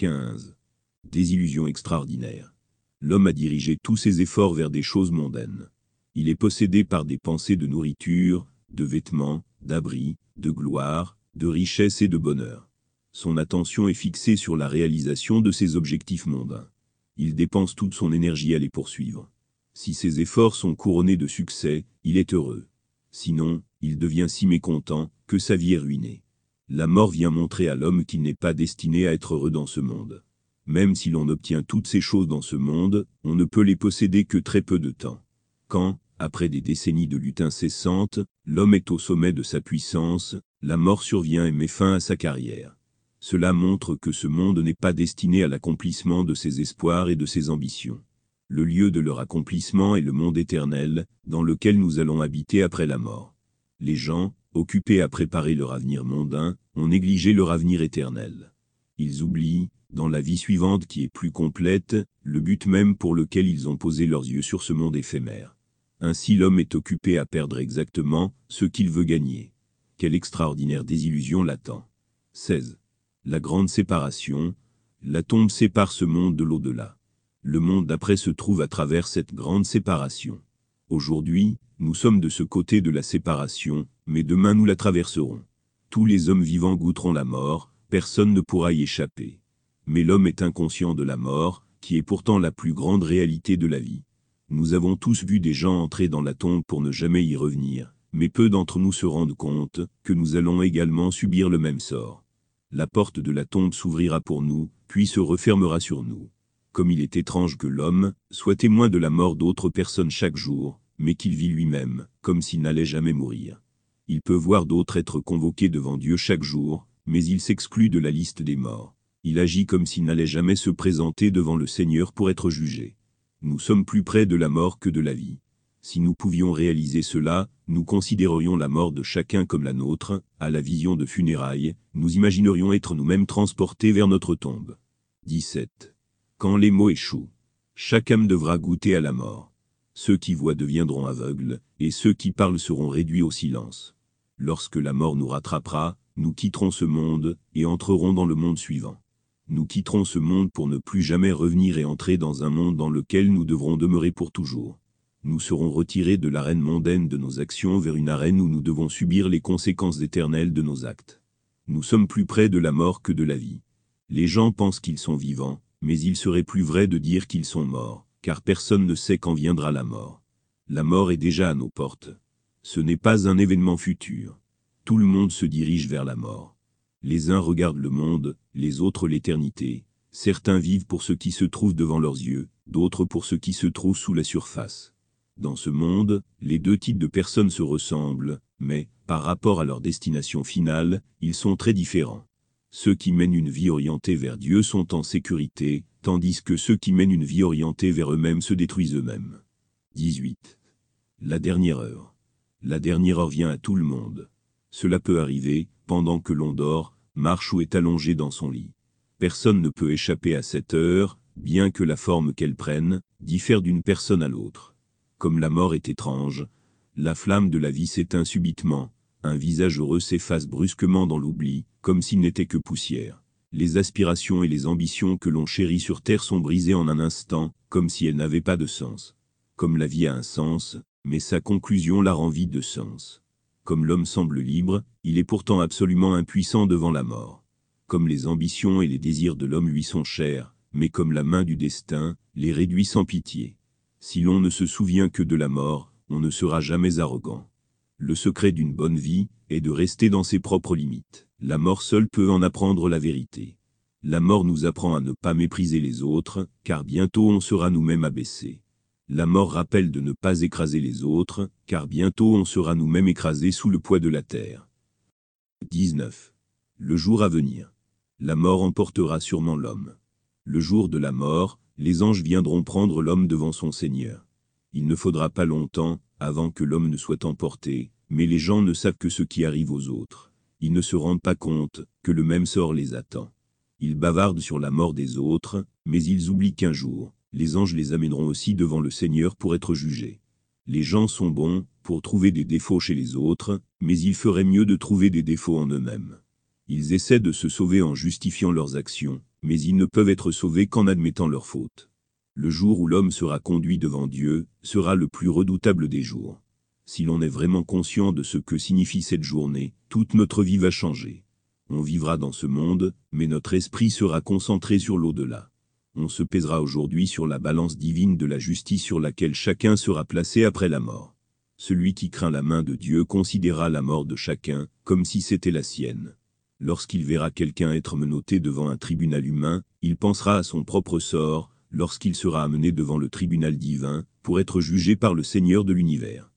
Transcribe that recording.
15. Désillusion extraordinaire. L'homme a dirigé tous ses efforts vers des choses mondaines. Il est possédé par des pensées de nourriture, de vêtements, d'abri, de gloire, de richesse et de bonheur. Son attention est fixée sur la réalisation de ses objectifs mondains. Il dépense toute son énergie à les poursuivre. Si ses efforts sont couronnés de succès, il est heureux. Sinon, il devient si mécontent que sa vie est ruinée. La mort vient montrer à l'homme qu'il n'est pas destiné à être heureux dans ce monde. Même si l'on obtient toutes ces choses dans ce monde, on ne peut les posséder que très peu de temps. Quand, après des décennies de lutte incessante, l'homme est au sommet de sa puissance, la mort survient et met fin à sa carrière. Cela montre que ce monde n'est pas destiné à l'accomplissement de ses espoirs et de ses ambitions. Le lieu de leur accomplissement est le monde éternel, dans lequel nous allons habiter après la mort. Les gens, occupés à préparer leur avenir mondain, ont négligé leur avenir éternel. Ils oublient, dans la vie suivante qui est plus complète, le but même pour lequel ils ont posé leurs yeux sur ce monde éphémère. Ainsi l'homme est occupé à perdre exactement ce qu'il veut gagner. Quelle extraordinaire désillusion l'attend. 16. La grande séparation. La tombe sépare ce monde de l'au-delà. Le monde d'après se trouve à travers cette grande séparation. Aujourd'hui, nous sommes de ce côté de la séparation, mais demain nous la traverserons. Tous les hommes vivants goûteront la mort, personne ne pourra y échapper mais l'homme est inconscient de la mort, qui est pourtant la plus grande réalité de la vie. Nous avons tous vu des gens entrer dans la tombe pour ne jamais y revenir, mais peu d'entre nous se rendent compte que nous allons également subir le même sort. La porte de la tombe s'ouvrira pour nous, puis se refermera sur nous. Comme il est étrange que l'homme soit témoin de la mort d'autres personnes chaque jour, mais qu'il vit lui-même, comme s'il n'allait jamais mourir. Il peut voir d'autres être convoqués devant Dieu chaque jour, mais il s'exclut de la liste des morts il agit comme s'il n'allait jamais se présenter devant le Seigneur pour être jugé. Nous sommes plus près de la mort que de la vie. Si nous pouvions réaliser cela, nous considérerions la mort de chacun comme la nôtre, à la vision de funérailles, nous imaginerions être nous-mêmes transportés vers notre tombe. 17. Quand les mots échouent, chaque âme devra goûter à la mort. Ceux qui voient deviendront aveugles, et ceux qui parlent seront réduits au silence. Lorsque la mort nous rattrapera, nous quitterons ce monde, et entrerons dans le monde suivant nous quitterons ce monde pour ne plus jamais revenir et entrer dans un monde dans lequel nous devrons demeurer pour toujours. Nous serons retirés de l'arène mondaine de nos actions vers une arène où nous devons subir les conséquences éternelles de nos actes. Nous sommes plus près de la mort que de la vie. Les gens pensent qu'ils sont vivants, mais il serait plus vrai de dire qu'ils sont morts, car personne ne sait quand viendra la mort. La mort est déjà à nos portes. Ce n'est pas un événement futur. Tout le monde se dirige vers la mort. Les uns regardent le monde, les autres l'éternité. Certains vivent pour ce qui se trouve devant leurs yeux, d'autres pour ce qui se trouve sous la surface. Dans ce monde, les deux types de personnes se ressemblent, mais, par rapport à leur destination finale, ils sont très différents. Ceux qui mènent une vie orientée vers Dieu sont en sécurité, tandis que ceux qui mènent une vie orientée vers eux-mêmes se détruisent eux-mêmes. 18. La dernière heure. La dernière heure vient à tout le monde. Cela peut arriver, pendant que l'on dort, marche ou est allongé dans son lit. Personne ne peut échapper à cette heure, bien que la forme qu'elle prenne, diffère d'une personne à l'autre. Comme la mort est étrange, la flamme de la vie s'éteint subitement, un visage heureux s'efface brusquement dans l'oubli, comme s'il n'était que poussière. Les aspirations et les ambitions que l'on chérit sur terre sont brisées en un instant, comme si elles n'avaient pas de sens. Comme la vie a un sens, mais sa conclusion la rend vide de sens. Comme l'homme semble libre, il est pourtant absolument impuissant devant la mort. Comme les ambitions et les désirs de l'homme lui sont chers, mais comme la main du destin, les réduit sans pitié. Si l'on ne se souvient que de la mort, on ne sera jamais arrogant. Le secret d'une bonne vie est de rester dans ses propres limites. La mort seule peut en apprendre la vérité. La mort nous apprend à ne pas mépriser les autres, car bientôt on sera nous-mêmes abaissés. La mort rappelle de ne pas écraser les autres, car bientôt on sera nous-mêmes écrasés sous le poids de la terre. 19. Le jour à venir. La mort emportera sûrement l'homme. Le jour de la mort, les anges viendront prendre l'homme devant son Seigneur. Il ne faudra pas longtemps, avant que l'homme ne soit emporté, mais les gens ne savent que ce qui arrive aux autres. Ils ne se rendent pas compte que le même sort les attend. Ils bavardent sur la mort des autres, mais ils oublient qu'un jour, les anges les amèneront aussi devant le Seigneur pour être jugés. Les gens sont bons pour trouver des défauts chez les autres, mais il ferait mieux de trouver des défauts en eux-mêmes. Ils essaient de se sauver en justifiant leurs actions, mais ils ne peuvent être sauvés qu'en admettant leur faute. Le jour où l'homme sera conduit devant Dieu sera le plus redoutable des jours. Si l'on est vraiment conscient de ce que signifie cette journée, toute notre vie va changer. On vivra dans ce monde, mais notre esprit sera concentré sur l'au-delà. On se pèsera aujourd'hui sur la balance divine de la justice sur laquelle chacun sera placé après la mort. Celui qui craint la main de Dieu considérera la mort de chacun, comme si c'était la sienne. Lorsqu'il verra quelqu'un être menotté devant un tribunal humain, il pensera à son propre sort, lorsqu'il sera amené devant le tribunal divin, pour être jugé par le Seigneur de l'univers.